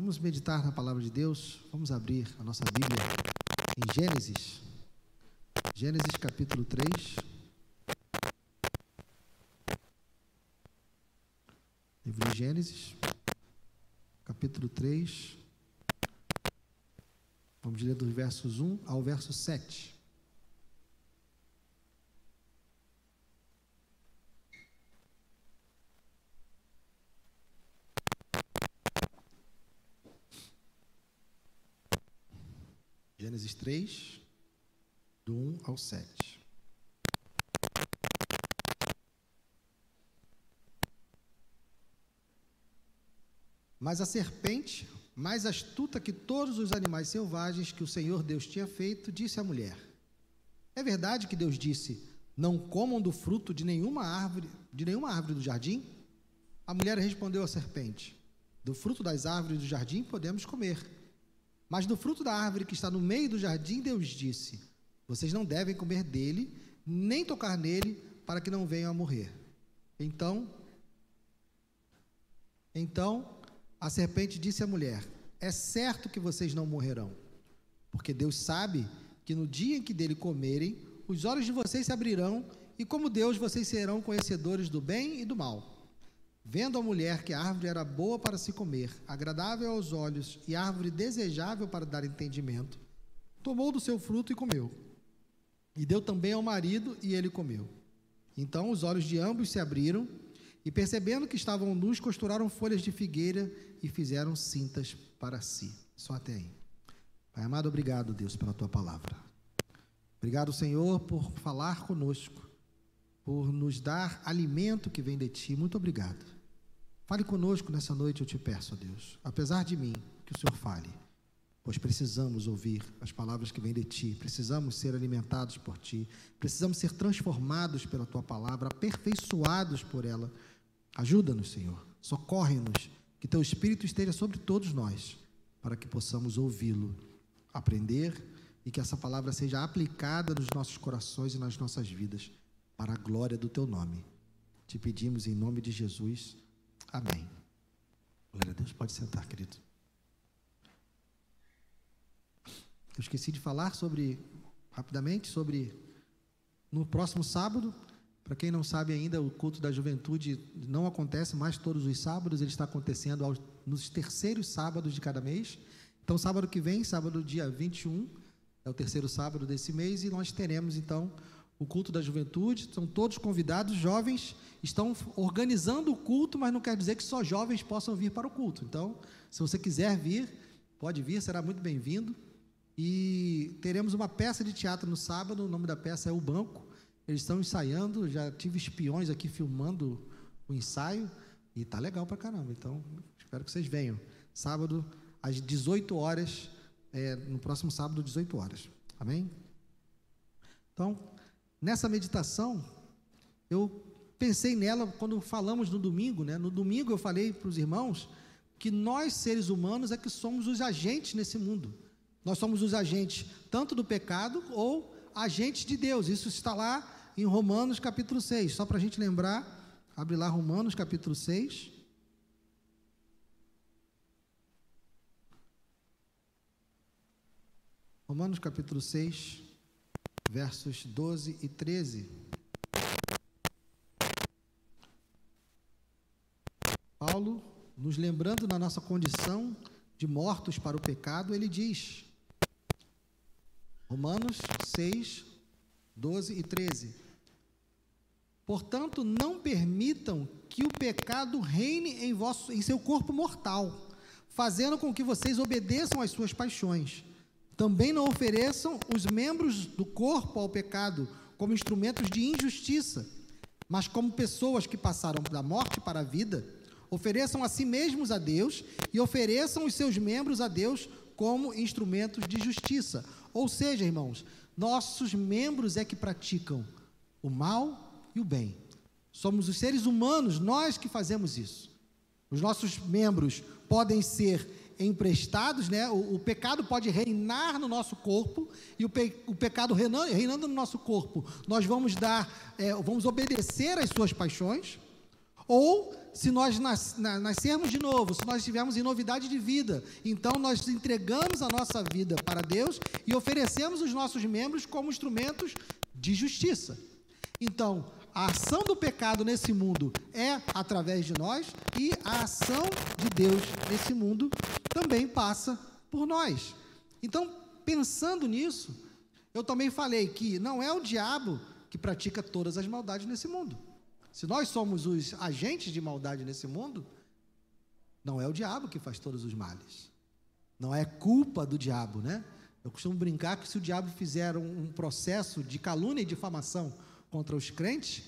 Vamos meditar na palavra de Deus. Vamos abrir a nossa Bíblia em Gênesis. Gênesis capítulo 3. Livro de Gênesis, capítulo 3. Vamos ler dos versos 1 ao verso 7. Gênesis 3, do 1 ao 7. Mas a serpente, mais astuta que todos os animais selvagens que o Senhor Deus tinha feito, disse à mulher: É verdade que Deus disse: Não comam do fruto de nenhuma árvore, de nenhuma árvore do jardim? A mulher respondeu à serpente: Do fruto das árvores do jardim podemos comer. Mas do fruto da árvore que está no meio do jardim, Deus disse: Vocês não devem comer dele, nem tocar nele, para que não venham a morrer. Então, então a serpente disse à mulher: É certo que vocês não morrerão, porque Deus sabe que no dia em que dele comerem, os olhos de vocês se abrirão, e como Deus vocês serão conhecedores do bem e do mal. Vendo a mulher que a árvore era boa para se comer, agradável aos olhos e árvore desejável para dar entendimento, tomou do seu fruto e comeu. E deu também ao marido, e ele comeu. Então os olhos de ambos se abriram, e percebendo que estavam nus, costuraram folhas de figueira e fizeram cintas para si. Só até aí. Pai amado, obrigado, Deus, pela tua palavra. Obrigado, Senhor, por falar conosco, por nos dar alimento que vem de ti. Muito obrigado. Fale conosco nessa noite, eu te peço, ó Deus. Apesar de mim, que o Senhor fale, pois precisamos ouvir as palavras que vêm de ti, precisamos ser alimentados por ti, precisamos ser transformados pela tua palavra, aperfeiçoados por ela. Ajuda-nos, Senhor. Socorre-nos, que teu Espírito esteja sobre todos nós, para que possamos ouvi-lo, aprender e que essa palavra seja aplicada nos nossos corações e nas nossas vidas, para a glória do teu nome. Te pedimos em nome de Jesus. Amém. Glória a Deus, pode sentar, querido. Eu esqueci de falar sobre, rapidamente, sobre no próximo sábado. Para quem não sabe ainda, o culto da juventude não acontece mais todos os sábados, ele está acontecendo aos, nos terceiros sábados de cada mês. Então, sábado que vem, sábado dia 21, é o terceiro sábado desse mês, e nós teremos então o culto da juventude. São todos convidados, jovens estão organizando o culto, mas não quer dizer que só jovens possam vir para o culto. Então, se você quiser vir, pode vir, será muito bem-vindo. E teremos uma peça de teatro no sábado, o nome da peça é O Banco. Eles estão ensaiando, já tive espiões aqui filmando o ensaio e tá legal pra caramba. Então, espero que vocês venham. Sábado, às 18 horas, é, no próximo sábado, 18 horas. Amém? Então, nessa meditação, eu pensei nela quando falamos no domingo, né? No domingo eu falei para os irmãos que nós, seres humanos, é que somos os agentes nesse mundo. Nós somos os agentes tanto do pecado ou agentes de Deus. Isso está lá em Romanos capítulo 6. Só para a gente lembrar, abre lá Romanos capítulo 6. Romanos capítulo 6, versos 12 e 13. Paulo, nos lembrando na nossa condição de mortos para o pecado, ele diz: Romanos 6, 12 e 13. Portanto, não permitam que o pecado reine em, vosso, em seu corpo mortal, fazendo com que vocês obedeçam às suas paixões. Também não ofereçam os membros do corpo ao pecado como instrumentos de injustiça, mas como pessoas que passaram da morte para a vida. Ofereçam a si mesmos a Deus e ofereçam os seus membros a Deus como instrumentos de justiça. Ou seja, irmãos, nossos membros é que praticam o mal e o bem. Somos os seres humanos, nós que fazemos isso. Os nossos membros podem ser emprestados, né? O, o pecado pode reinar no nosso corpo e o, pe, o pecado reinando, reinando, no nosso corpo, nós vamos dar, é, vamos obedecer às suas paixões, ou se nós nas, na, nascermos de novo, se nós estivermos em novidade de vida, então nós entregamos a nossa vida para Deus e oferecemos os nossos membros como instrumentos de justiça. Então, a ação do pecado nesse mundo é através de nós e a ação de Deus nesse mundo também passa por nós. Então, pensando nisso, eu também falei que não é o diabo que pratica todas as maldades nesse mundo. Se nós somos os agentes de maldade nesse mundo, não é o diabo que faz todos os males. Não é culpa do diabo, né? Eu costumo brincar que se o diabo fizer um, processo de calúnia e difamação contra os crentes,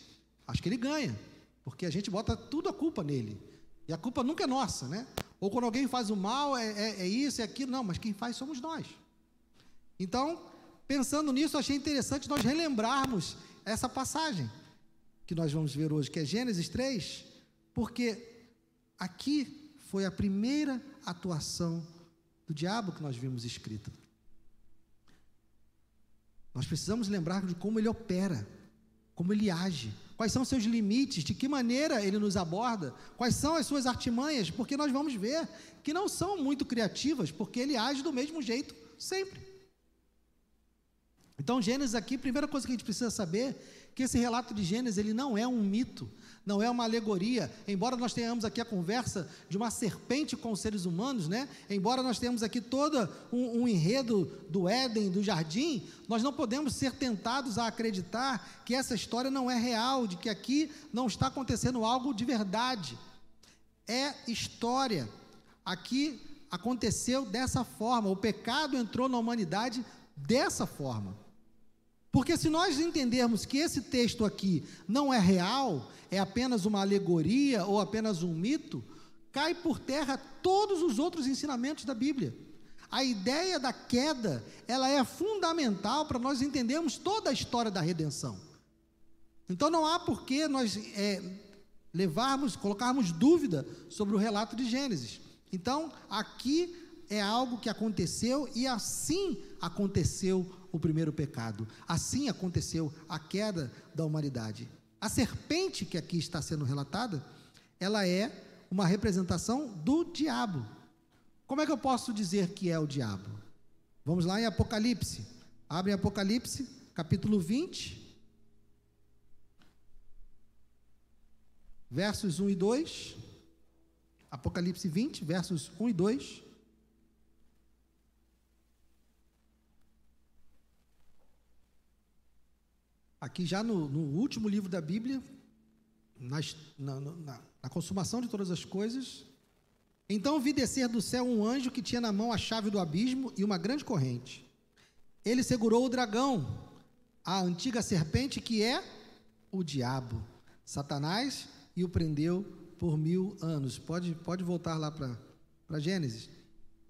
acho que ele ganha, porque a gente bota tudo a culpa nele. E a culpa nunca é nossa, né? Ou quando alguém faz o mal, é, é, é isso, é aquilo. Não, mas quem faz somos nós. Então, pensando nisso, achei interessante nós relembrarmos essa passagem que nós vamos ver hoje, que é Gênesis 3, porque aqui foi a primeira atuação do diabo que nós vimos escrita. Nós precisamos lembrar de como ele opera, como ele age, quais são seus limites, de que maneira ele nos aborda, quais são as suas artimanhas, porque nós vamos ver que não são muito criativas, porque ele age do mesmo jeito sempre. Então, Gênesis aqui, primeira coisa que a gente precisa saber que esse relato de Gênesis ele não é um mito, não é uma alegoria. Embora nós tenhamos aqui a conversa de uma serpente com os seres humanos, né? Embora nós tenhamos aqui todo um, um enredo do Éden, do jardim, nós não podemos ser tentados a acreditar que essa história não é real, de que aqui não está acontecendo algo de verdade. É história. Aqui aconteceu dessa forma. O pecado entrou na humanidade dessa forma. Porque se nós entendermos que esse texto aqui não é real, é apenas uma alegoria ou apenas um mito, cai por terra todos os outros ensinamentos da Bíblia. A ideia da queda, ela é fundamental para nós entendermos toda a história da redenção. Então não há por que nós é, levarmos, colocarmos dúvida sobre o relato de Gênesis. Então, aqui é algo que aconteceu e assim aconteceu o primeiro pecado. Assim aconteceu a queda da humanidade. A serpente que aqui está sendo relatada, ela é uma representação do diabo. Como é que eu posso dizer que é o diabo? Vamos lá em Apocalipse. Abre Apocalipse, capítulo 20. Versos 1 e 2. Apocalipse 20, versos 1 e 2. Aqui já no, no último livro da Bíblia, nas, na, na, na consumação de todas as coisas. Então vi descer do céu um anjo que tinha na mão a chave do abismo e uma grande corrente. Ele segurou o dragão, a antiga serpente que é o diabo, Satanás, e o prendeu por mil anos. Pode, pode voltar lá para Gênesis.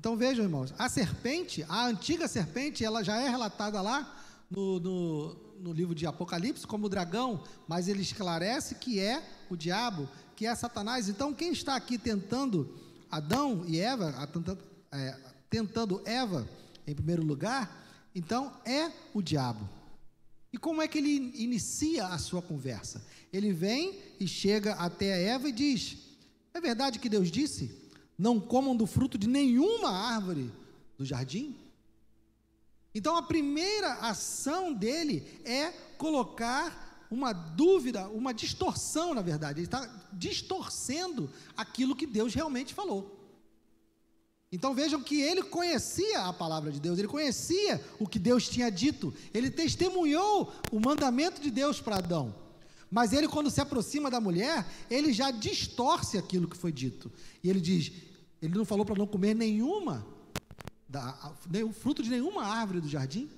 Então vejam, irmãos, a serpente, a antiga serpente, ela já é relatada lá no, no, no livro de Apocalipse como o dragão, mas ele esclarece que é o diabo, que é Satanás. Então, quem está aqui tentando Adão e Eva, é, tentando Eva em primeiro lugar, então é o diabo. E como é que ele inicia a sua conversa? Ele vem e chega até Eva e diz: É verdade que Deus disse: Não comam do fruto de nenhuma árvore do jardim? Então a primeira ação dele é colocar uma dúvida, uma distorção, na verdade. Ele está distorcendo aquilo que Deus realmente falou. Então vejam que ele conhecia a palavra de Deus, ele conhecia o que Deus tinha dito, ele testemunhou o mandamento de Deus para Adão. Mas ele, quando se aproxima da mulher, ele já distorce aquilo que foi dito. E ele diz: ele não falou para não comer nenhuma da, o fruto de nenhuma árvore do jardim.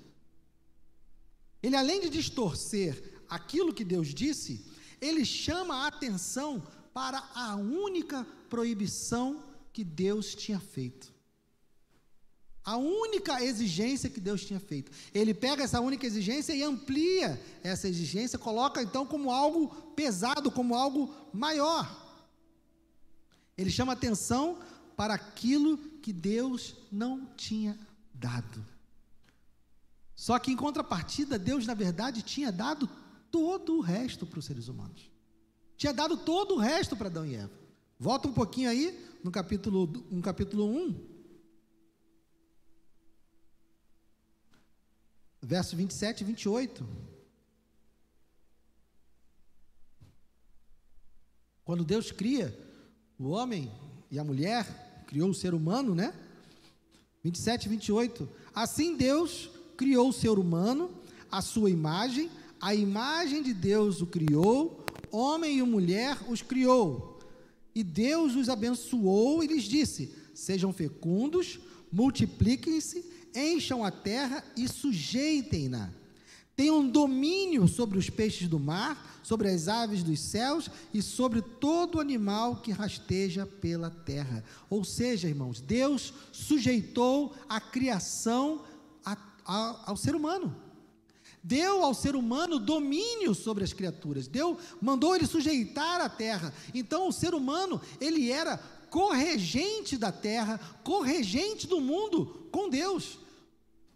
Ele, além de distorcer aquilo que Deus disse, ele chama a atenção para a única proibição que Deus tinha feito. A única exigência que Deus tinha feito. Ele pega essa única exigência e amplia essa exigência, coloca então como algo pesado, como algo maior. Ele chama atenção para aquilo que Deus não tinha dado. Só que em contrapartida, Deus, na verdade, tinha dado todo o resto para os seres humanos. Tinha dado todo o resto para Adão e Eva. Volta um pouquinho aí, no capítulo, no capítulo 1. Verso 27 e 28. Quando Deus cria o homem e a mulher, criou o ser humano, né? 27 e 28. Assim Deus criou o ser humano, a sua imagem, a imagem de Deus o criou, homem e mulher os criou. E Deus os abençoou e lhes disse: Sejam fecundos, multipliquem-se, encham a terra e sujeitem-na. Tenham domínio sobre os peixes do mar, sobre as aves dos céus e sobre todo animal que rasteja pela terra. Ou seja, irmãos, Deus sujeitou a criação a, a, ao ser humano. Deu ao ser humano domínio sobre as criaturas. Deu, mandou ele sujeitar a terra. Então o ser humano, ele era corregente da terra, corregente do mundo com Deus.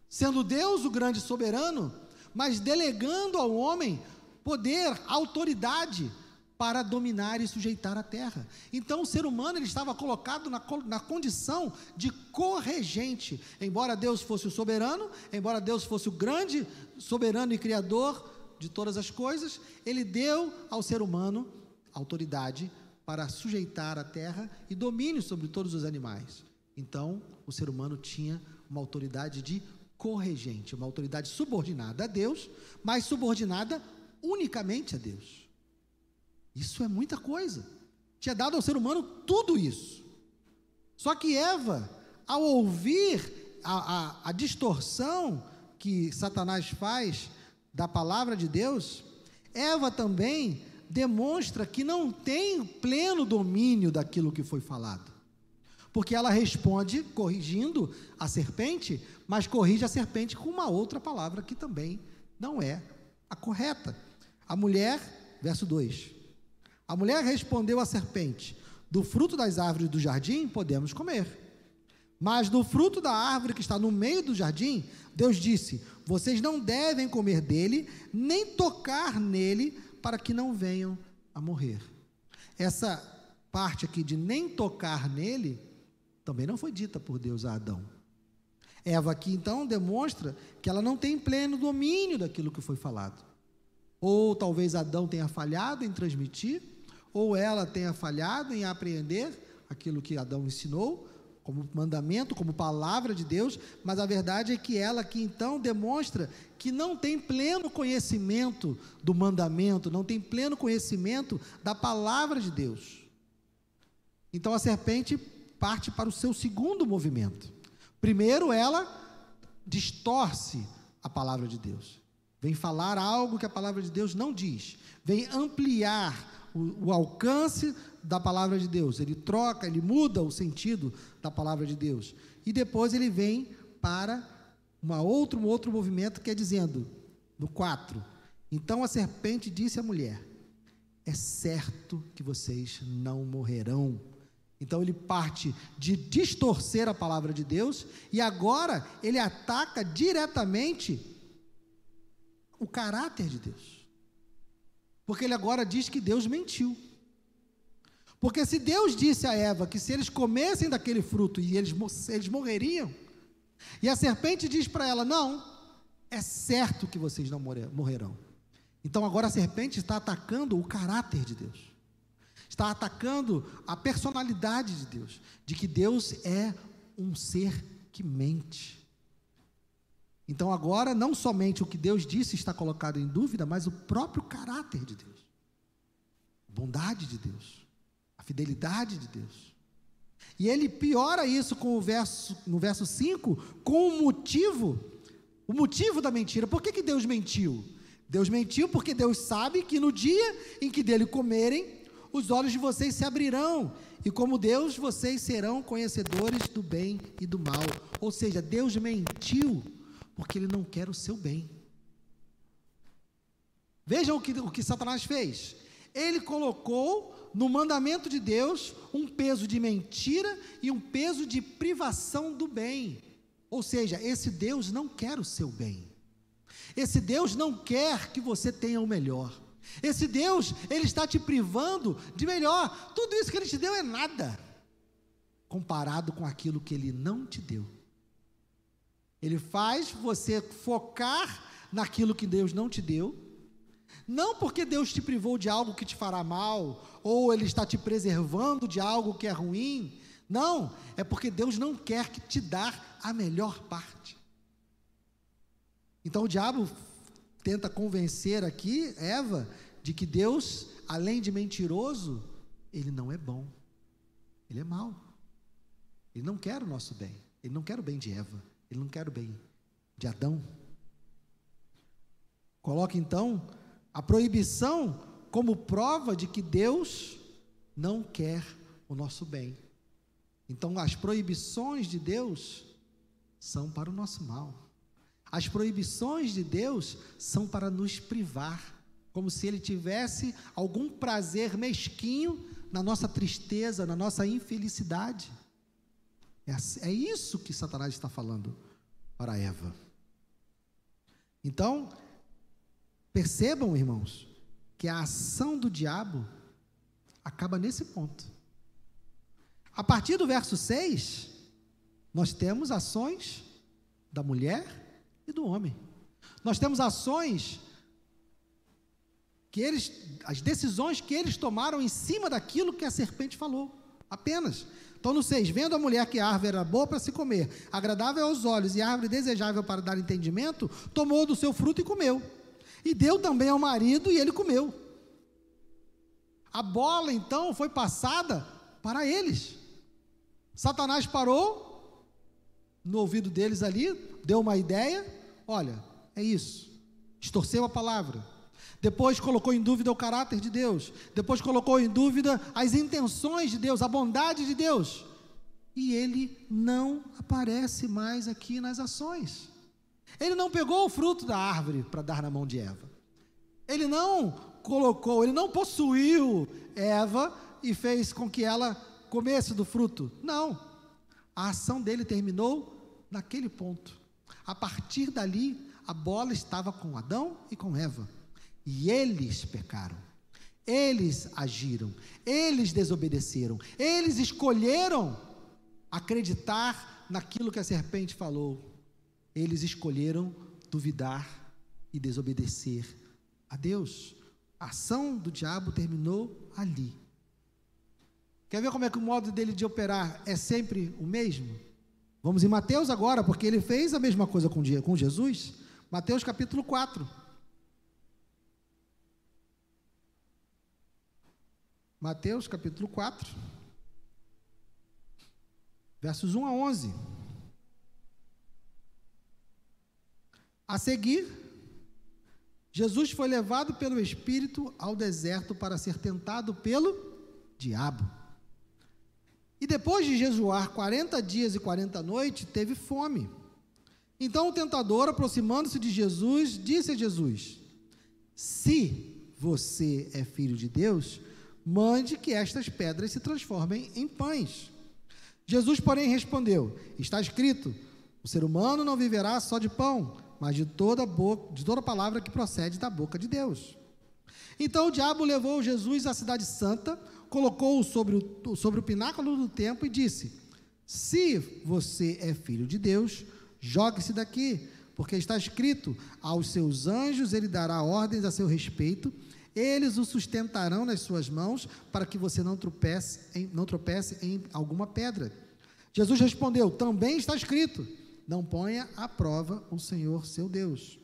Sendo Deus o grande soberano, mas delegando ao homem poder, autoridade para dominar e sujeitar a terra. Então o ser humano ele estava colocado na, na condição de corregente. Embora Deus fosse o soberano, embora Deus fosse o grande soberano e criador de todas as coisas, ele deu ao ser humano autoridade para sujeitar a terra e domínio sobre todos os animais. Então, o ser humano tinha uma autoridade de corregente, uma autoridade subordinada a Deus, mas subordinada unicamente a Deus. Isso é muita coisa. Tinha dado ao ser humano tudo isso. Só que Eva, ao ouvir a, a, a distorção que Satanás faz da palavra de Deus, Eva também demonstra que não tem pleno domínio daquilo que foi falado. Porque ela responde corrigindo a serpente, mas corrige a serpente com uma outra palavra que também não é a correta. A mulher, verso 2: a mulher respondeu à serpente: Do fruto das árvores do jardim podemos comer. Mas do fruto da árvore que está no meio do jardim, Deus disse: Vocês não devem comer dele, nem tocar nele, para que não venham a morrer. Essa parte aqui de nem tocar nele, também não foi dita por Deus a Adão. Eva aqui então demonstra que ela não tem pleno domínio daquilo que foi falado. Ou talvez Adão tenha falhado em transmitir, ou ela tenha falhado em apreender aquilo que Adão ensinou, como mandamento, como palavra de Deus, mas a verdade é que ela aqui então demonstra que não tem pleno conhecimento do mandamento, não tem pleno conhecimento da palavra de Deus. Então a serpente parte para o seu segundo movimento. Primeiro, ela distorce a palavra de Deus. Vem falar algo que a palavra de Deus não diz. Vem ampliar o, o alcance da palavra de Deus. Ele troca, ele muda o sentido da palavra de Deus. E depois ele vem para uma outro, um outro movimento que é dizendo, no 4. Então a serpente disse à mulher: É certo que vocês não morrerão. Então ele parte de distorcer a palavra de Deus e agora ele ataca diretamente o caráter de Deus. Porque ele agora diz que Deus mentiu. Porque se Deus disse a Eva que se eles comessem daquele fruto e eles, eles morreriam, e a serpente diz para ela: Não, é certo que vocês não morrerão. Então agora a serpente está atacando o caráter de Deus, está atacando a personalidade de Deus, de que Deus é um ser que mente. Então agora não somente o que Deus disse está colocado em dúvida, mas o próprio caráter de Deus. A bondade de Deus, a fidelidade de Deus. E ele piora isso com o verso, no verso 5, com o motivo, o motivo da mentira. Por que, que Deus mentiu? Deus mentiu porque Deus sabe que no dia em que dele comerem, os olhos de vocês se abrirão, e como Deus, vocês serão conhecedores do bem e do mal. Ou seja, Deus mentiu porque ele não quer o seu bem. Vejam o que, o que Satanás fez. Ele colocou no mandamento de Deus um peso de mentira e um peso de privação do bem. Ou seja, esse Deus não quer o seu bem. Esse Deus não quer que você tenha o melhor. Esse Deus, ele está te privando de melhor. Tudo isso que ele te deu é nada comparado com aquilo que ele não te deu. Ele faz você focar naquilo que Deus não te deu, não porque Deus te privou de algo que te fará mal, ou Ele está te preservando de algo que é ruim. Não, é porque Deus não quer que te dar a melhor parte. Então o diabo tenta convencer aqui Eva de que Deus, além de mentiroso, ele não é bom. Ele é mau. Ele não quer o nosso bem. Ele não quer o bem de Eva. Ele não quer o bem de Adão. Coloca então a proibição como prova de que Deus não quer o nosso bem. Então, as proibições de Deus são para o nosso mal. As proibições de Deus são para nos privar, como se Ele tivesse algum prazer mesquinho na nossa tristeza, na nossa infelicidade. É, é isso que Satanás está falando para Eva. Então, percebam, irmãos, que a ação do diabo acaba nesse ponto. A partir do verso 6, nós temos ações da mulher e do homem. Nós temos ações que eles, as decisões que eles tomaram em cima daquilo que a serpente falou, apenas. Então, no 6, vendo a mulher que a árvore era boa para se comer, agradável aos olhos e árvore desejável para dar entendimento, tomou do seu fruto e comeu. E deu também ao marido e ele comeu. A bola então foi passada para eles. Satanás parou no ouvido deles ali, deu uma ideia: olha, é isso. Distorceu a palavra. Depois colocou em dúvida o caráter de Deus. Depois colocou em dúvida as intenções de Deus, a bondade de Deus. E ele não aparece mais aqui nas ações. Ele não pegou o fruto da árvore para dar na mão de Eva. Ele não colocou, ele não possuiu Eva e fez com que ela comesse do fruto. Não. A ação dele terminou naquele ponto. A partir dali, a bola estava com Adão e com Eva. E eles pecaram. Eles agiram. Eles desobedeceram. Eles escolheram acreditar naquilo que a serpente falou. Eles escolheram duvidar e desobedecer a Deus. A ação do diabo terminou ali. Quer ver como é que o modo dele de operar é sempre o mesmo? Vamos em Mateus agora, porque ele fez a mesma coisa com, Jesus. Mateus capítulo 4. Mateus capítulo 4, versos 1 a 11. A seguir, Jesus foi levado pelo Espírito ao deserto para ser tentado pelo diabo. E depois de jejuar 40 dias e 40 noites, teve fome. Então o tentador, aproximando-se de Jesus, disse a Jesus: Se você é filho de Deus, mande que estas pedras se transformem em pães. Jesus, porém, respondeu: Está escrito: O ser humano não viverá só de pão, mas de toda, boca, de toda palavra que procede da boca de Deus. Então o diabo levou Jesus à cidade santa, colocou-o sobre o, sobre o pináculo do templo e disse: Se você é filho de Deus, jogue-se daqui, porque está escrito: aos seus anjos ele dará ordens a seu respeito, eles o sustentarão nas suas mãos, para que você não tropece em, não tropece em alguma pedra. Jesus respondeu: Também está escrito não ponha à prova o Senhor seu Deus.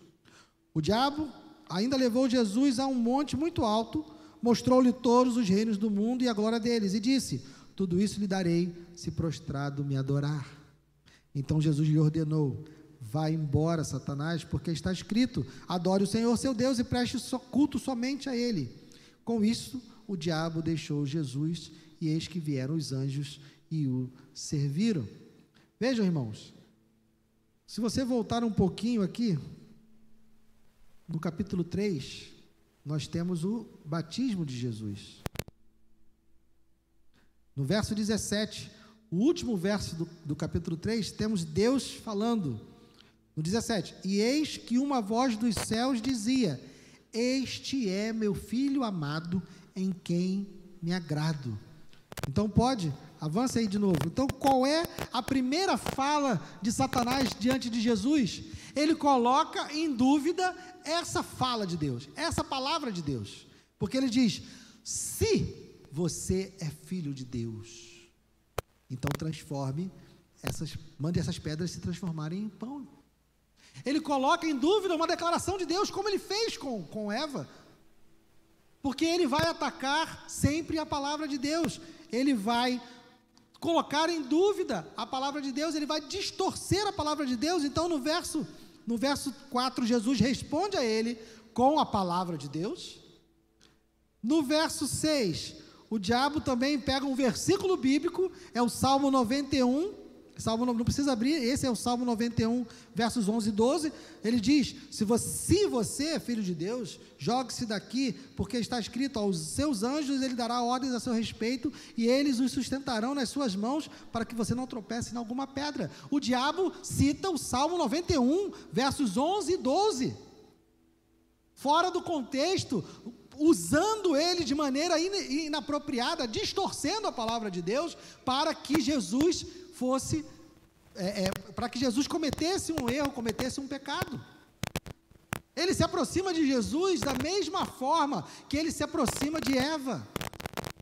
O diabo ainda levou Jesus a um monte muito alto, mostrou-lhe todos os reinos do mundo e a glória deles, e disse: Tudo isso lhe darei se prostrado me adorar. Então Jesus lhe ordenou: Vá embora, Satanás, porque está escrito: Adore o Senhor seu Deus e preste culto somente a Ele. Com isso, o diabo deixou Jesus, e eis que vieram os anjos e o serviram. Vejam, irmãos, se você voltar um pouquinho aqui, no capítulo 3, nós temos o batismo de Jesus. No verso 17, o último verso do, do capítulo 3, temos Deus falando. No 17: E eis que uma voz dos céus dizia: Este é meu filho amado, em quem me agrado. Então pode, avança aí de novo. Então qual é a primeira fala de Satanás diante de Jesus? Ele coloca em dúvida essa fala de Deus, essa palavra de Deus. Porque ele diz: se você é filho de Deus, então transforme essas, mande essas pedras se transformarem em pão. Ele coloca em dúvida uma declaração de Deus, como ele fez com, com Eva. Porque ele vai atacar sempre a palavra de Deus. Ele vai colocar em dúvida a palavra de Deus, ele vai distorcer a palavra de Deus. Então, no verso, no verso 4, Jesus responde a ele com a palavra de Deus. No verso 6, o diabo também pega um versículo bíblico, é o Salmo 91, Salmo não precisa abrir, esse é o Salmo 91, versos 11 e 12. Ele diz: Se você, se você filho de Deus, jogue-se daqui, porque está escrito: aos seus anjos ele dará ordens a seu respeito e eles os sustentarão nas suas mãos para que você não tropece em alguma pedra. O diabo cita o Salmo 91, versos 11 e 12. Fora do contexto, usando ele de maneira inapropriada, distorcendo a palavra de Deus, para que Jesus fosse é, é, para que Jesus cometesse um erro, cometesse um pecado. Ele se aproxima de Jesus da mesma forma que ele se aproxima de Eva.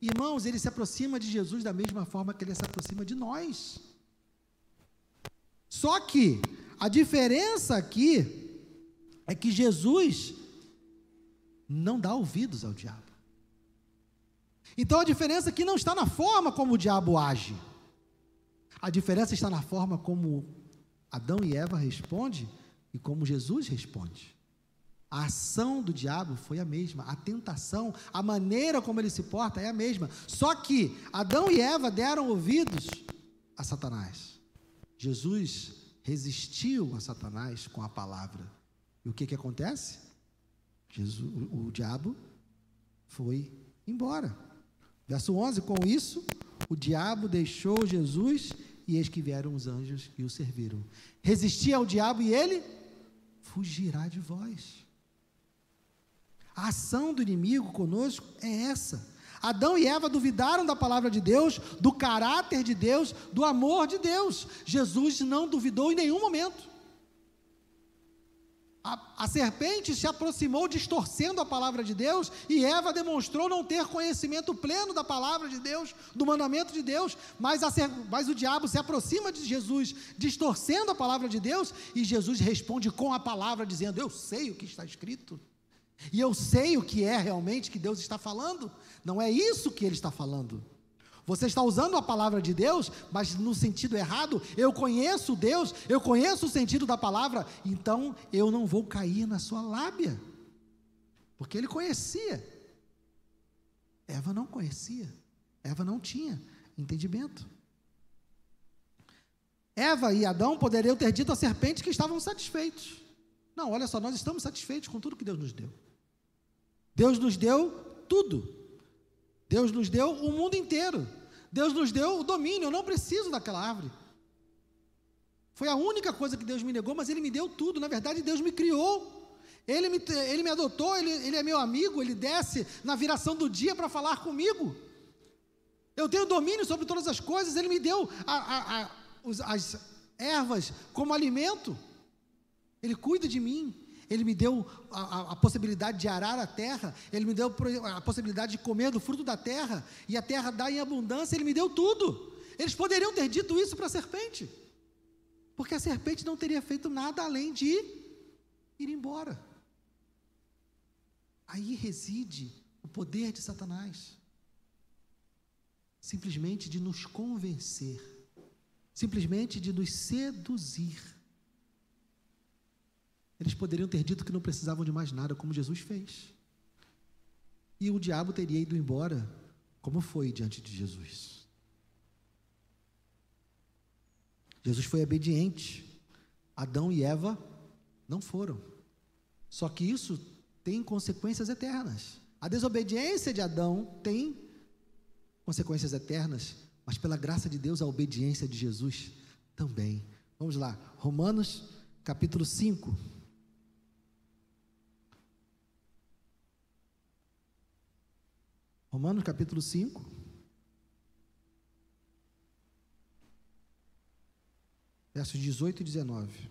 Irmãos, ele se aproxima de Jesus da mesma forma que ele se aproxima de nós. Só que a diferença aqui é que Jesus não dá ouvidos ao diabo. Então a diferença aqui não está na forma como o diabo age. A diferença está na forma como Adão e Eva respondem e como Jesus responde. A ação do diabo foi a mesma, a tentação, a maneira como ele se porta é a mesma. Só que Adão e Eva deram ouvidos a Satanás. Jesus resistiu a Satanás com a palavra. E o que, que acontece? Jesus, o, o diabo foi embora. Verso 11: Com isso, o diabo deixou Jesus e eis que vieram os anjos e o serviram. Resistir ao diabo e ele fugirá de vós. A ação do inimigo conosco é essa. Adão e Eva duvidaram da palavra de Deus, do caráter de Deus, do amor de Deus. Jesus não duvidou em nenhum momento. A, a, serpente se aproximou distorcendo a palavra de Deus e Eva demonstrou não ter conhecimento pleno da palavra de Deus, do mandamento de Deus, mas, a, mas o diabo se aproxima de Jesus distorcendo a palavra de Deus e Jesus responde com a palavra, dizendo: Eu sei o que está escrito e eu sei o que é realmente que Deus está falando. Não é isso que ele está falando. Você está usando a palavra de Deus, mas no sentido errado. Eu conheço Deus, eu conheço o sentido da palavra, então eu não vou cair na sua lábia. Porque ele conhecia. Eva não conhecia. Eva não tinha entendimento. Eva e Adão poderiam ter dito à serpente que estavam satisfeitos. Não, olha só, nós estamos satisfeitos com tudo que Deus nos deu. Deus nos deu tudo. Deus nos deu o mundo inteiro. Deus nos deu o domínio. Eu não preciso daquela árvore. Foi a única coisa que Deus me negou, mas Ele me deu tudo. Na verdade, Deus me criou. Ele me, ele me adotou, ele, ele é meu amigo, ele desce na viração do dia para falar comigo. Eu tenho domínio sobre todas as coisas, ele me deu a, a, a, as ervas como alimento. Ele cuida de mim. Ele me deu a, a, possibilidade de arar a terra, Ele me deu a possibilidade de comer do fruto da terra, e a terra dá em abundância, Ele me deu tudo. Eles poderiam ter dito isso para a serpente, porque a serpente não teria feito nada além de ir embora. Aí reside o poder de Satanás simplesmente de nos convencer, simplesmente de nos seduzir eles poderiam ter dito que não precisavam de mais nada, como Jesus fez. E o diabo teria ido embora, como foi diante de Jesus. Jesus foi obediente. Adão e Eva não foram. Só que isso tem consequências eternas. A desobediência de Adão tem consequências eternas, mas pela graça de Deus, a obediência de Jesus também. Vamos lá, Romanos capítulo 5. Romanos capítulo 5. Versos 18 e 19.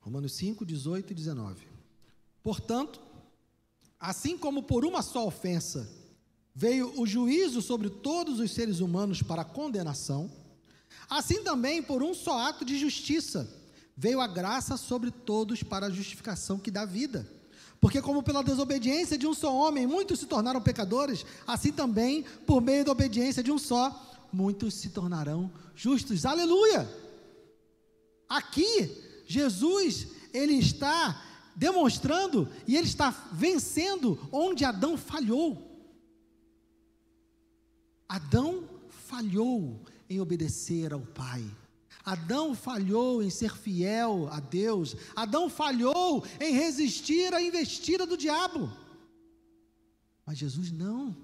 Romanos 5, 18 e 19. Portanto, assim como por uma só ofensa veio o juízo sobre todos os seres humanos para condenação, assim também por um só ato de justiça veio a graça sobre todos para a justificação que dá vida. Porque, como pela desobediência de um só homem muitos se tornaram pecadores, assim também, por meio da obediência de um só, muitos se tornarão justos. Aleluia! Aqui Jesus, ele está demonstrando e ele está vencendo onde Adão falhou. Adão falhou em obedecer ao Pai. Adão falhou em ser fiel a Deus. Adão falhou em resistir à investida do diabo. Mas Jesus não.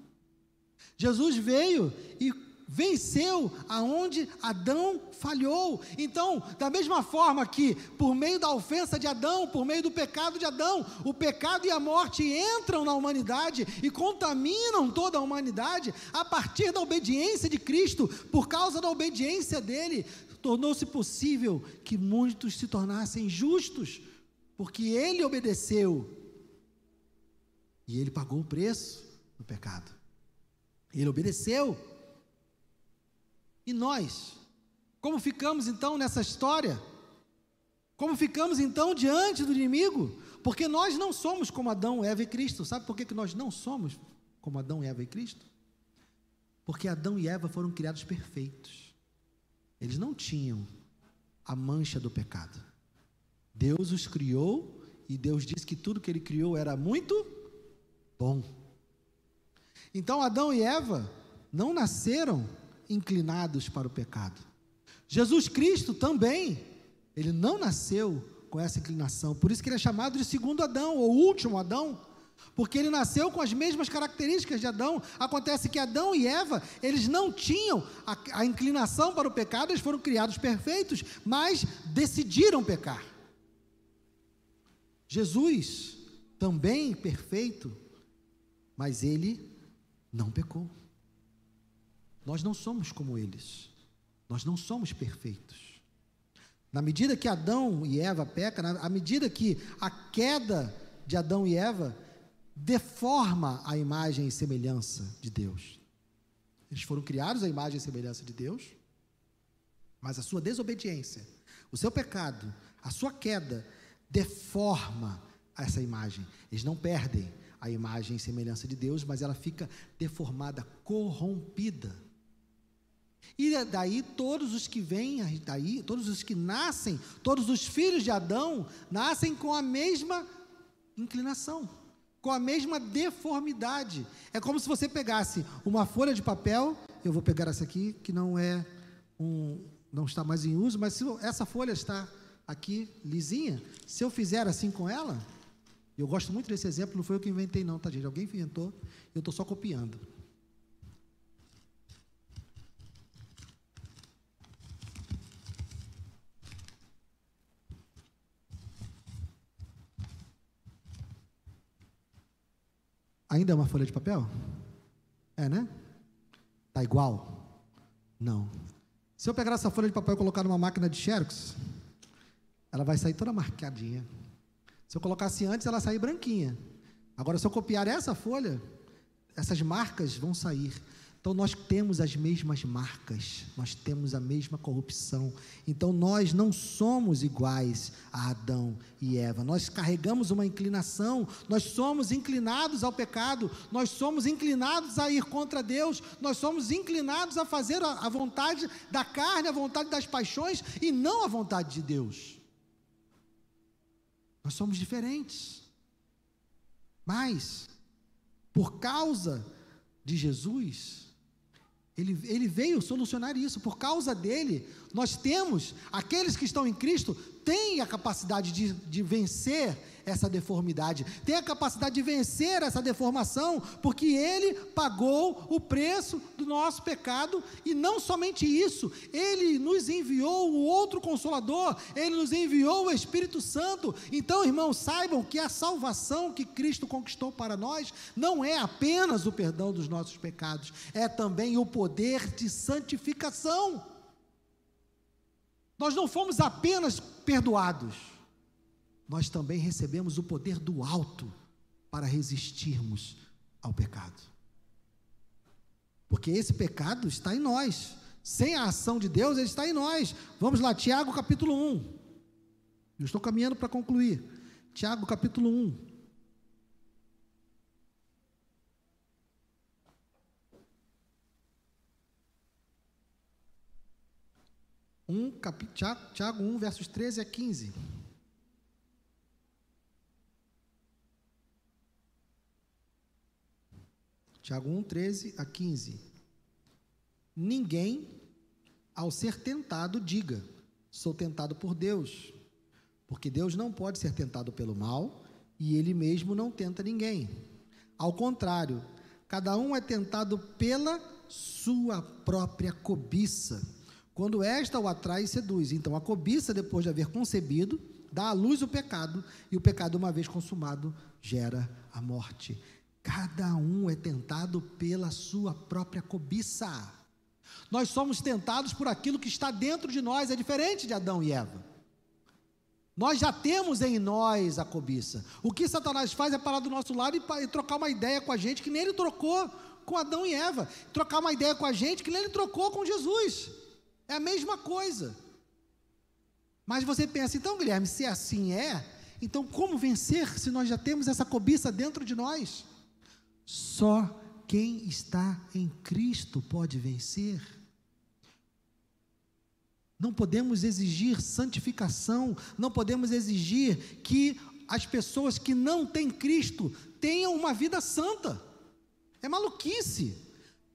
Jesus veio e venceu aonde Adão falhou. Então, da mesma forma que por meio da ofensa de Adão, por meio do pecado de Adão, o pecado e a morte entram na humanidade e contaminam toda a humanidade, a partir da obediência de Cristo, por causa da obediência dele, tornou-se possível que muitos se tornassem justos, porque ele obedeceu. E ele pagou o preço do pecado. Ele obedeceu. E nós? Como ficamos então nessa história? Como ficamos então diante do inimigo? Porque nós não somos como Adão, Eva e Cristo. Sabe por que, que nós não somos como Adão, Eva e Cristo? Porque Adão e Eva foram criados perfeitos. Eles não tinham a mancha do pecado. Deus os criou e Deus disse que tudo que ele criou era muito bom. Então Adão e Eva não nasceram inclinados para o pecado. Jesus Cristo também, ele não nasceu com essa inclinação, por isso que ele é chamado de segundo Adão, ou último Adão, porque ele nasceu com as mesmas características de Adão. Acontece que Adão e Eva, eles não tinham a, a inclinação para o pecado, eles foram criados perfeitos, mas decidiram pecar. Jesus, também perfeito, mas ele não pecou. Nós não somos como eles. Nós não somos perfeitos. Na medida que Adão e Eva pecam, na medida que a queda de Adão e Eva deforma a imagem e semelhança de Deus. Eles foram criados à imagem e semelhança de Deus, mas a sua desobediência, o seu pecado, a sua queda deforma essa imagem. Eles não perdem a imagem e semelhança de Deus, mas ela fica deformada, corrompida. E daí todos os que vêm, daí todos os que nascem, todos os filhos de Adão nascem com a mesma inclinação, com a mesma deformidade. É como se você pegasse uma folha de papel, eu vou pegar essa aqui que não é um não está mais em uso, mas se essa folha está aqui lisinha, se eu fizer assim com ela, eu gosto muito desse exemplo, não foi eu que inventei não, tá gente? Alguém inventou, eu estou só copiando. Ainda é uma folha de papel? É, né? Tá igual? Não. Se eu pegar essa folha de papel e colocar numa máquina de xerox, ela vai sair toda marcadinha. Se eu colocasse antes, ela sair branquinha. Agora, se eu copiar essa folha, essas marcas vão sair. Então nós temos as mesmas marcas, nós temos a mesma corrupção. Então nós não somos iguais a Adão e Eva. Nós carregamos uma inclinação, nós somos inclinados ao pecado, nós somos inclinados a ir contra Deus, nós somos inclinados a fazer a, vontade da carne, a vontade das paixões e não a vontade de Deus. Nós somos diferentes. Mas por causa de Jesus, ele, ele veio solucionar isso. Por causa dele, nós temos, aqueles que estão em Cristo, tem a capacidade de, de vencer essa deformidade, tem a capacidade de vencer essa deformação, porque Ele pagou o preço do nosso pecado, e não somente isso, Ele nos enviou o outro Consolador, Ele nos enviou o Espírito Santo. Então, irmãos, saibam que a salvação que Cristo conquistou para nós não é apenas o perdão dos nossos pecados, é também o poder de santificação. Nós não fomos apenas perdoados, nós também recebemos o poder do alto para resistirmos ao pecado. Porque esse pecado está em nós. Sem a ação de Deus, ele está em nós. Vamos lá, Tiago capítulo 1. Eu estou caminhando para concluir. Tiago capítulo 1. Um, capi, Tiago, Tiago 1, versos 13 a 15. Tiago 1, 13 a 15. Ninguém, ao ser tentado, diga: sou tentado por Deus, porque Deus não pode ser tentado pelo mal e ele mesmo não tenta ninguém. Ao contrário, cada um é tentado pela sua própria cobiça. Quando esta o atrai seduz. Então, a cobiça, depois de haver concebido, dá à luz o pecado, e o pecado, uma vez consumado, gera a morte. Cada um é tentado pela sua própria cobiça. Nós somos tentados por aquilo que está dentro de nós, é diferente de Adão e Eva. Nós já temos em nós a cobiça. O que Satanás faz é parar do nosso lado e, e trocar uma ideia com a gente que nem ele trocou com Adão e Eva. Trocar uma ideia com a gente que nem ele trocou com Jesus. É a mesma coisa. Mas você pensa, então, Guilherme, se assim é, então como vencer se nós já temos essa cobiça dentro de nós? Só quem está em Cristo pode vencer. Não podemos exigir santificação, não podemos exigir que as pessoas que não têm Cristo tenham uma vida santa. É maluquice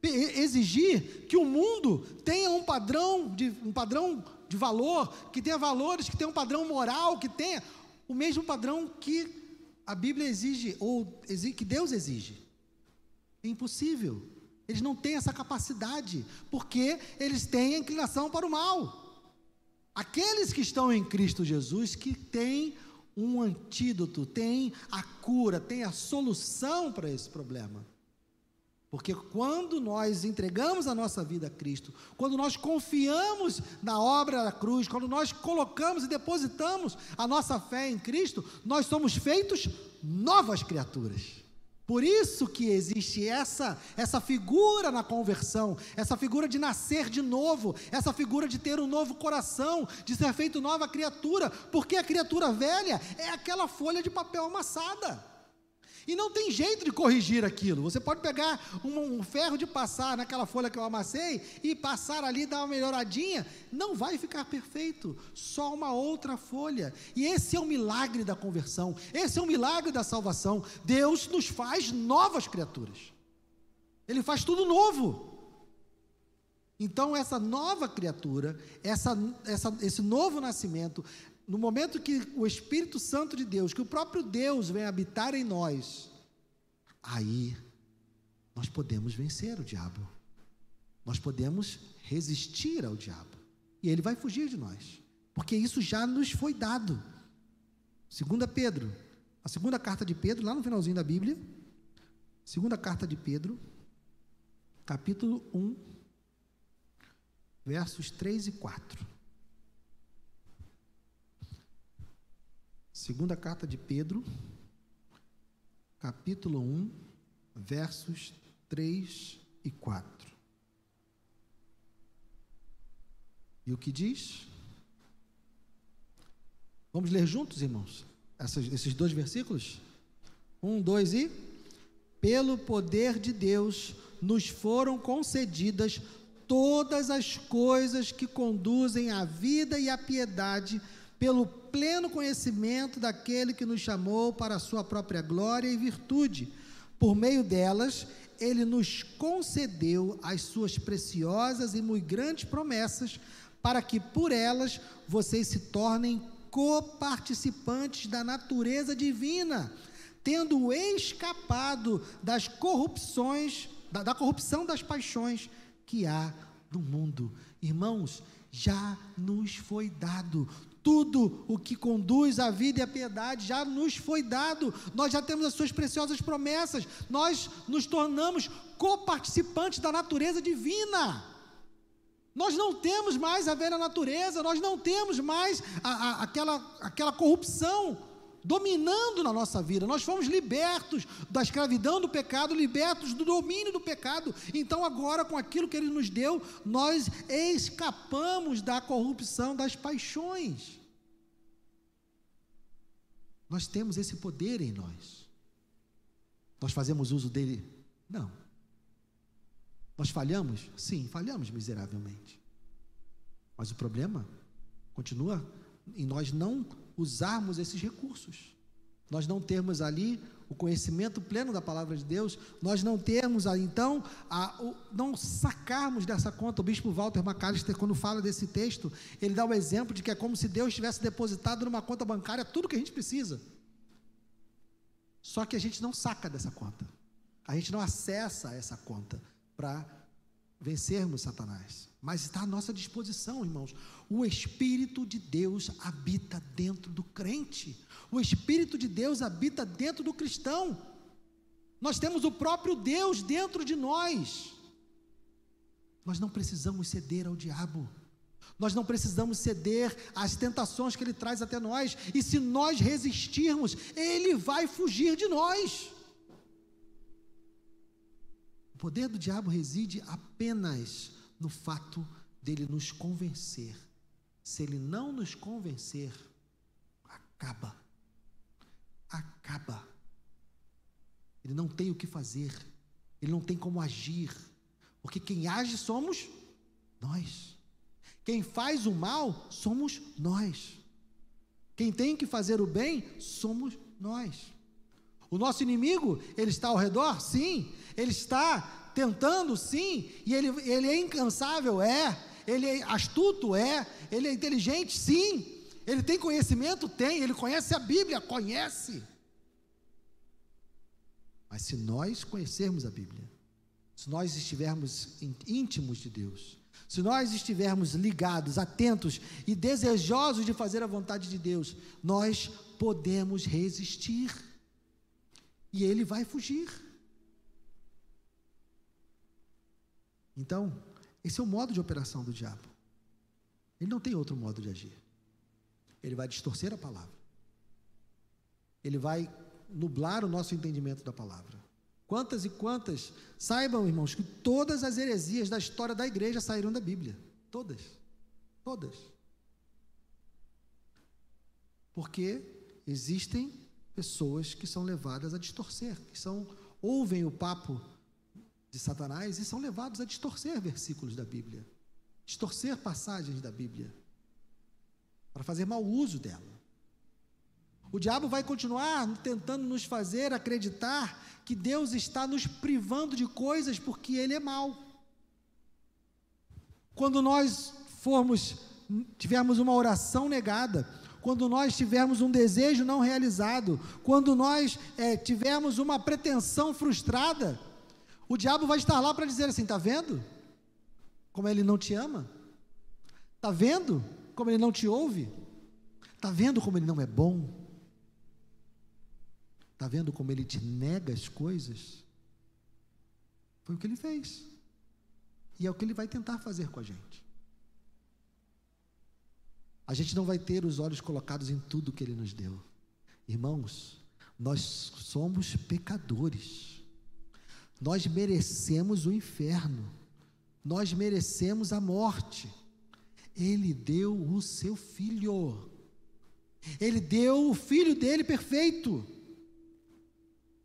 exigir que o mundo tenha um padrão de um padrão de valor, que tenha valores, que tenha um padrão moral, que tenha o mesmo padrão que a Bíblia exige ou que Deus exige. É impossível. Eles não têm essa capacidade, porque eles têm a inclinação para o mal. Aqueles que estão em Cristo Jesus, que têm um antídoto, têm a cura, têm a solução para esse problema. Porque quando nós entregamos a nossa vida a Cristo, quando nós confiamos na obra da cruz, quando nós colocamos e depositamos a nossa fé em Cristo, nós somos feitos novas criaturas. Por isso que existe essa essa figura na conversão, essa figura de nascer de novo, essa figura de ter um novo coração, de ser feito nova criatura, porque a criatura velha é aquela folha de papel amassada. E não tem jeito de corrigir aquilo. Você pode pegar um, um, ferro de passar naquela folha que eu amassei e passar ali, dar uma melhoradinha. Não vai ficar perfeito. Só uma outra folha. E esse é o milagre da conversão. Esse é o milagre da salvação. Deus nos faz novas criaturas. Ele faz tudo novo. Então, essa nova criatura, essa, essa, esse novo nascimento, no momento que o Espírito Santo de Deus, que o próprio Deus vem habitar em nós, aí nós podemos vencer o diabo. Nós podemos resistir ao diabo. E ele vai fugir de nós. Porque isso já nos foi dado. Segunda Pedro, a segunda carta de Pedro, lá no finalzinho da Bíblia, segunda carta de Pedro, capítulo 1, versos 3 e 4. Segunda carta de Pedro, capítulo 1, versos 3 e 4. E o que diz? Vamos ler juntos, irmãos, Essas, esses dois versículos? Um, dois e. Pelo poder de Deus nos foram concedidas todas as coisas que conduzem à vida e à piedade pelo pleno conhecimento daquele que nos chamou para a sua própria glória e virtude. Por meio delas, ele nos concedeu as suas preciosas e muito grandes promessas, para que por elas vocês se tornem coparticipantes da natureza divina, tendo escapado das corrupções, da, da corrupção das paixões que há no mundo. Irmãos, já nos foi dado tudo o que conduz à vida e à piedade já nos foi dado, nós já temos as suas preciosas promessas, nós nos tornamos coparticipantes da natureza divina. Nós não temos mais a velha natureza, nós não temos mais a, a, aquela, aquela corrupção dominando na nossa vida. Nós fomos libertos da escravidão do pecado, libertos do domínio do pecado. Então, agora, com aquilo que Ele nos deu, nós escapamos da corrupção das paixões. Nós temos esse poder em nós. Nós fazemos uso dele? Não. Nós falhamos? Sim, falhamos miseravelmente. Mas o problema continua em nós não usarmos esses recursos. Nós não termos ali o conhecimento pleno da palavra de Deus, nós não termos então, a, o, não sacarmos dessa conta. O bispo Walter McAllister, quando fala desse texto, ele dá o exemplo de que é como se Deus tivesse depositado numa conta bancária tudo que a gente precisa. Só que a gente não saca dessa conta, a gente não acessa essa conta para vencermos Satanás. Mas está à nossa disposição, irmãos. O Espírito de Deus habita dentro do crente. O Espírito de Deus habita dentro do cristão. Nós temos o próprio Deus dentro de nós. Nós não precisamos ceder ao diabo. Nós não precisamos ceder às tentações que ele traz até nós. E se nós resistirmos, ele vai fugir de nós poder do diabo reside apenas no fato dele nos convencer. Se ele não nos convencer, acaba. Acaba. Ele não tem o que fazer. Ele não tem como agir. Porque quem age somos nós. Quem faz o mal somos nós. Quem tem que fazer o bem somos nós. O nosso inimigo, ele está ao redor? Sim. Ele está tentando? Sim. E ele, ele é incansável? É. Ele é astuto? É. Ele é inteligente? Sim. Ele tem conhecimento? Tem. Ele conhece a Bíblia? Conhece. Mas se nós conhecermos a Bíblia, se nós estivermos íntimos de Deus, se nós estivermos ligados, atentos e desejosos de fazer a vontade de Deus, nós podemos resistir e ele vai fugir. Então, esse é o modo de operação do diabo. Ele não tem outro modo de agir. Ele vai distorcer a palavra. Ele vai nublar o nosso entendimento da palavra. Quantas e quantas, saibam, irmãos, que todas as heresias da história da igreja saíram da Bíblia. Todas. Todas. Porque existem pessoas que são levadas a distorcer, que são ouvem o papo de Satanás e são levados a distorcer versículos da Bíblia, distorcer passagens da Bíblia, para fazer mau uso dela. O diabo vai continuar tentando nos fazer acreditar que Deus está nos privando de coisas porque Ele é mau. Quando nós formos, tivermos uma oração negada, quando nós tivermos um desejo não realizado, quando nós é, tivermos uma pretensão frustrada, o diabo vai estar lá para dizer assim: está vendo? Como ele não te ama? Está vendo como ele não te ouve? Está vendo como ele não é bom? Está vendo como ele te nega as coisas? Foi o que ele fez. E é o que ele vai tentar fazer com a gente. A gente não vai ter os olhos colocados em tudo que ele nos deu. Irmãos, nós somos pecadores. Nós merecemos o inferno. Nós merecemos a morte. Ele deu o seu filho. Ele deu o filho dele perfeito.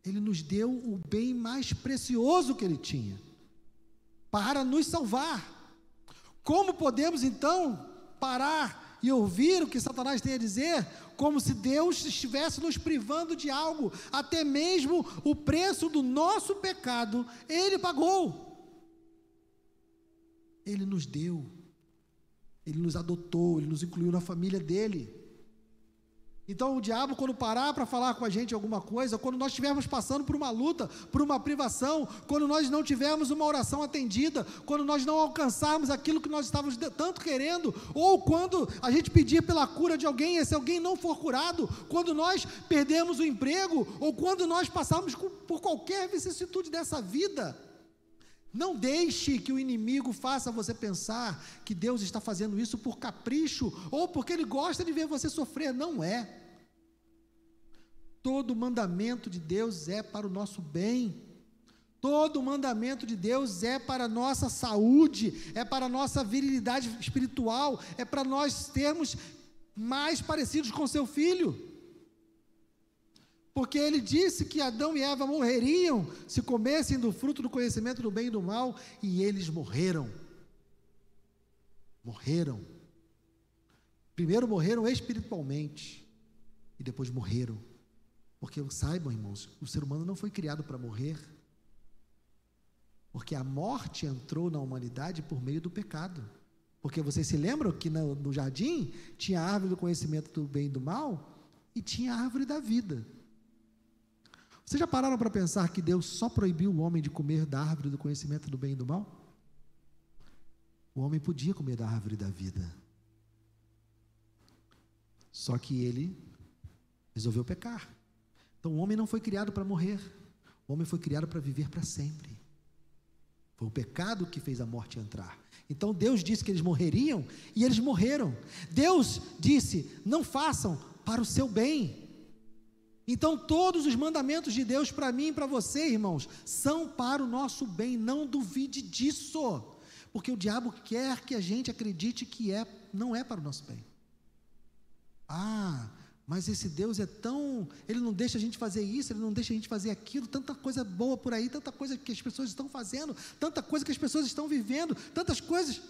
Ele nos deu o bem mais precioso que ele tinha para nos salvar. Como podemos então parar e ouvir o que Satanás tem a dizer, como se Deus estivesse nos privando de algo, até mesmo o preço do nosso pecado, Ele pagou. Ele nos deu, Ele nos adotou, Ele nos incluiu na família dele. Então, o diabo, quando parar para falar com a gente alguma coisa, quando nós estivermos passando por uma luta, por uma privação, quando nós não tivermos uma oração atendida, quando nós não alcançarmos aquilo que nós estávamos tanto querendo, ou quando a gente pedir pela cura de alguém e esse alguém não for curado, quando nós perdemos o emprego, ou quando nós passarmos por qualquer vicissitude dessa vida, não deixe que o inimigo faça você pensar que Deus está fazendo isso por capricho ou porque ele gosta de ver você sofrer. Não é. Todo mandamento de Deus é para o nosso bem. Todo mandamento de Deus é para a nossa saúde, é para a nossa virilidade espiritual, é para nós termos mais parecidos com seu filho porque ele disse que Adão e Eva morreriam se comessem do fruto do conhecimento do bem e do mal, e eles morreram. Morreram. Primeiro morreram espiritualmente, e depois morreram. Porque saibam, irmãos, o ser humano não foi criado para morrer. Porque a morte entrou na humanidade por meio do pecado. Porque vocês se lembram que no, no jardim tinha a árvore do conhecimento do bem e do mal e tinha a árvore da vida. Vocês já pararam para pensar que Deus só proibiu o homem de comer da árvore do conhecimento do bem e do mal? O homem podia comer da árvore da vida. Só que ele resolveu pecar. Então o homem não foi criado para morrer. O homem foi criado para viver para sempre. Foi o pecado que fez a morte entrar. Então Deus disse que eles morreriam e eles morreram. Deus disse: não façam para o seu bem. Então, todos os mandamentos de Deus para mim e para você, irmãos, são para o nosso bem, não duvide disso, porque o diabo quer que a gente acredite que é, não é para o nosso bem. Ah, mas esse Deus é tão, ele não deixa a gente fazer isso, ele não deixa a gente fazer aquilo, tanta coisa boa por aí, tanta coisa que as pessoas estão fazendo, tanta coisa que as pessoas estão vivendo, tantas coisas.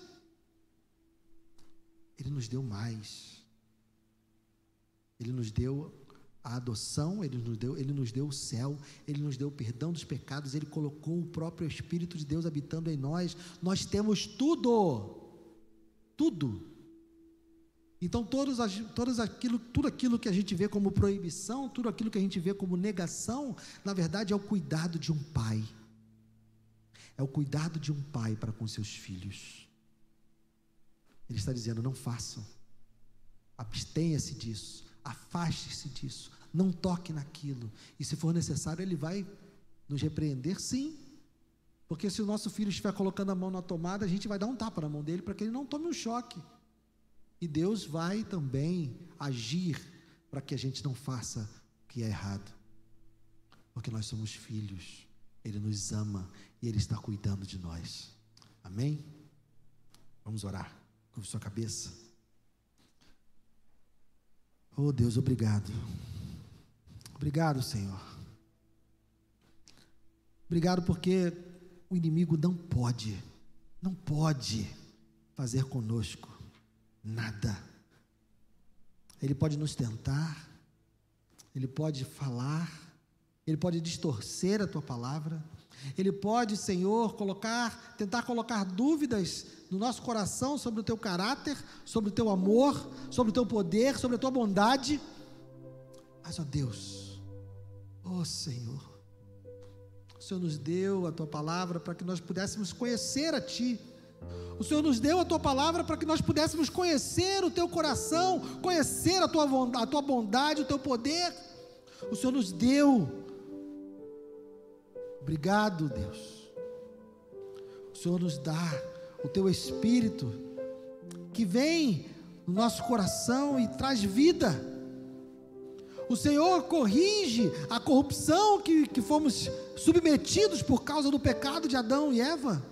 Ele nos deu mais. Ele nos deu a adoção, ele nos deu, ele nos deu o céu, ele nos deu o perdão dos pecados, ele colocou o próprio Espírito de Deus habitando em nós. Nós temos tudo. Tudo. Então, todos, todos aquilo, tudo aquilo que a gente vê como proibição, tudo aquilo que a gente vê como negação, na verdade é o cuidado de um pai. É o cuidado de um pai para com seus filhos. Ele está dizendo: não façam, abstenha-se disso, afaste-se disso, não toque naquilo. E se for necessário, ele vai nos repreender, sim. Porque se o nosso filho estiver colocando a mão na tomada, a gente vai dar um tapa na mão dele para que ele não tome um choque. E Deus vai também agir para que a gente não faça o que é errado. Porque nós somos filhos, Ele nos ama e Ele está cuidando de nós. Amém? Vamos orar. Curve sua cabeça. Oh Deus, obrigado. Obrigado, Senhor. Obrigado porque o inimigo não pode, não pode fazer conosco nada. Ele pode nos tentar, ele pode falar, ele pode distorcer a tua palavra, ele pode, Senhor, colocar, tentar colocar dúvidas no nosso coração sobre o teu caráter, sobre o teu amor, sobre o teu poder, sobre a tua bondade. Mas, ó Deus, Oh Senhor, o Senhor nos deu a tua palavra para que nós pudéssemos conhecer a Ti. O Senhor nos deu a tua palavra para que nós pudéssemos conhecer o teu coração, conhecer a tua, a tua bondade, o teu poder. O Senhor nos deu. Obrigado, Deus. O Senhor nos dá o teu espírito que vem no nosso coração e traz vida. O Senhor corrige a corrupção que, que fomos submetidos por causa do pecado de Adão e Eva.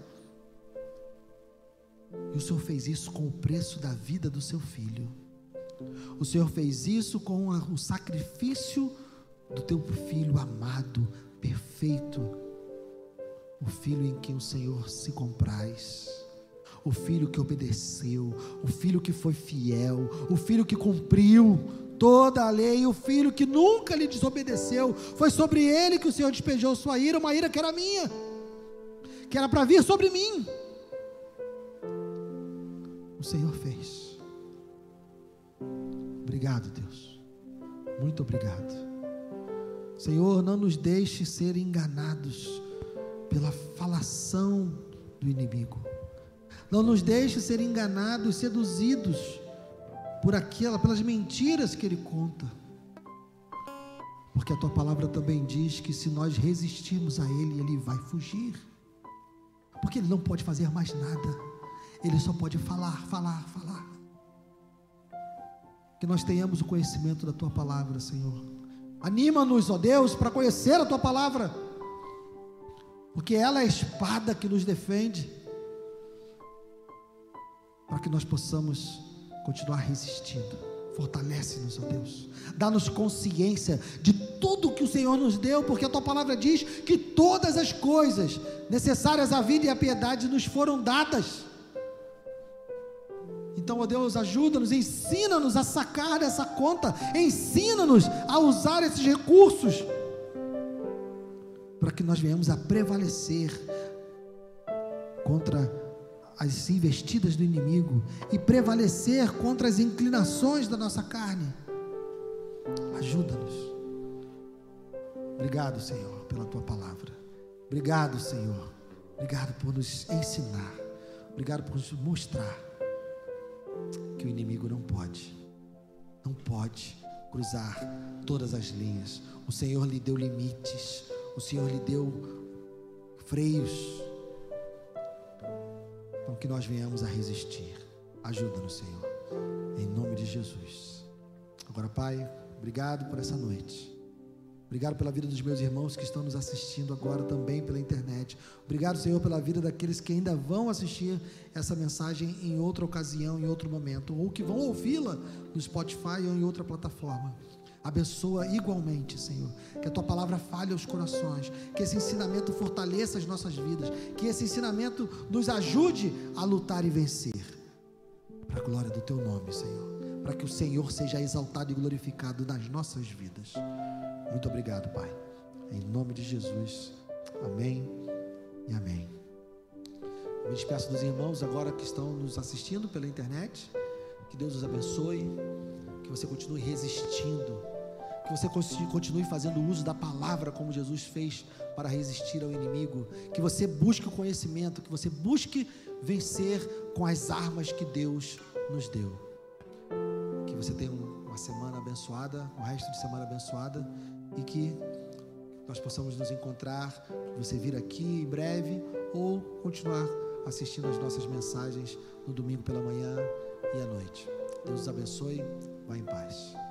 E o Senhor fez isso com o preço da vida do seu filho. O Senhor fez isso com o sacrifício do teu filho amado, perfeito. O filho em quem o Senhor se compraz. O filho que obedeceu, o filho que foi fiel, o filho que cumpriu toda a lei, o filho que nunca lhe desobedeceu, foi sobre ele que o Senhor despejou sua ira, uma ira que era minha, que era para vir sobre mim. O Senhor fez. Obrigado, Deus. Muito obrigado. Senhor, não nos deixe ser enganados pela falação do inimigo. Não nos deixe ser enganados, seduzidos por aquela, pelas mentiras que ele conta. Porque a tua palavra também diz que se nós resistirmos a ele, ele vai fugir. Porque ele não pode fazer mais nada. Ele só pode falar, falar, falar. Que nós tenhamos o conhecimento da tua palavra, Senhor. Anima-nos, ó Deus, para conhecer a tua palavra. Porque ela é a espada que nos defende. Para que nós possamos continuar resistindo. Fortalece-nos, ó Deus. Dá-nos consciência de tudo que o Senhor nos deu, porque a tua palavra diz que todas as coisas necessárias à vida e à piedade nos foram dadas. Então, ó Deus, ajuda-nos, ensina-nos a sacar essa conta, ensina-nos a usar esses recursos, para que nós venhamos a prevalecer contra as investidas do inimigo e prevalecer contra as inclinações da nossa carne. Ajuda-nos. Obrigado, Senhor, pela tua palavra. Obrigado, Senhor. Obrigado por nos ensinar. Obrigado por nos mostrar que o inimigo não pode, não pode cruzar todas as linhas. O Senhor lhe deu limites, o Senhor lhe deu freios então que nós venhamos a resistir. Ajuda-nos, Senhor. Em nome de Jesus. Agora, Pai, obrigado por essa noite. Obrigado pela vida dos meus irmãos que estão nos assistindo agora também pela internet. Obrigado, Senhor, pela vida daqueles que ainda vão assistir essa mensagem em outra ocasião, em outro momento, ou que vão ouvi-la no Spotify ou em outra plataforma. Abençoa igualmente, Senhor. Que a tua palavra fale aos corações. Que esse ensinamento fortaleça as nossas vidas. Que esse ensinamento nos ajude a lutar e vencer. Para a glória do teu nome, Senhor. Para que o Senhor seja exaltado e glorificado nas nossas vidas. Muito obrigado, Pai. Em nome de Jesus. Amém e amém. Me despeço dos irmãos agora que estão nos assistindo pela internet. Que Deus os abençoe. Que você continue resistindo que você continue fazendo uso da palavra como Jesus fez para resistir ao inimigo, que você busque o conhecimento, que você busque vencer com as armas que Deus nos deu. Que você tenha uma semana abençoada, um resto de semana abençoada e que nós possamos nos encontrar, você vir aqui em breve ou continuar assistindo as nossas mensagens no domingo pela manhã e à noite. Deus os abençoe. Vá em paz.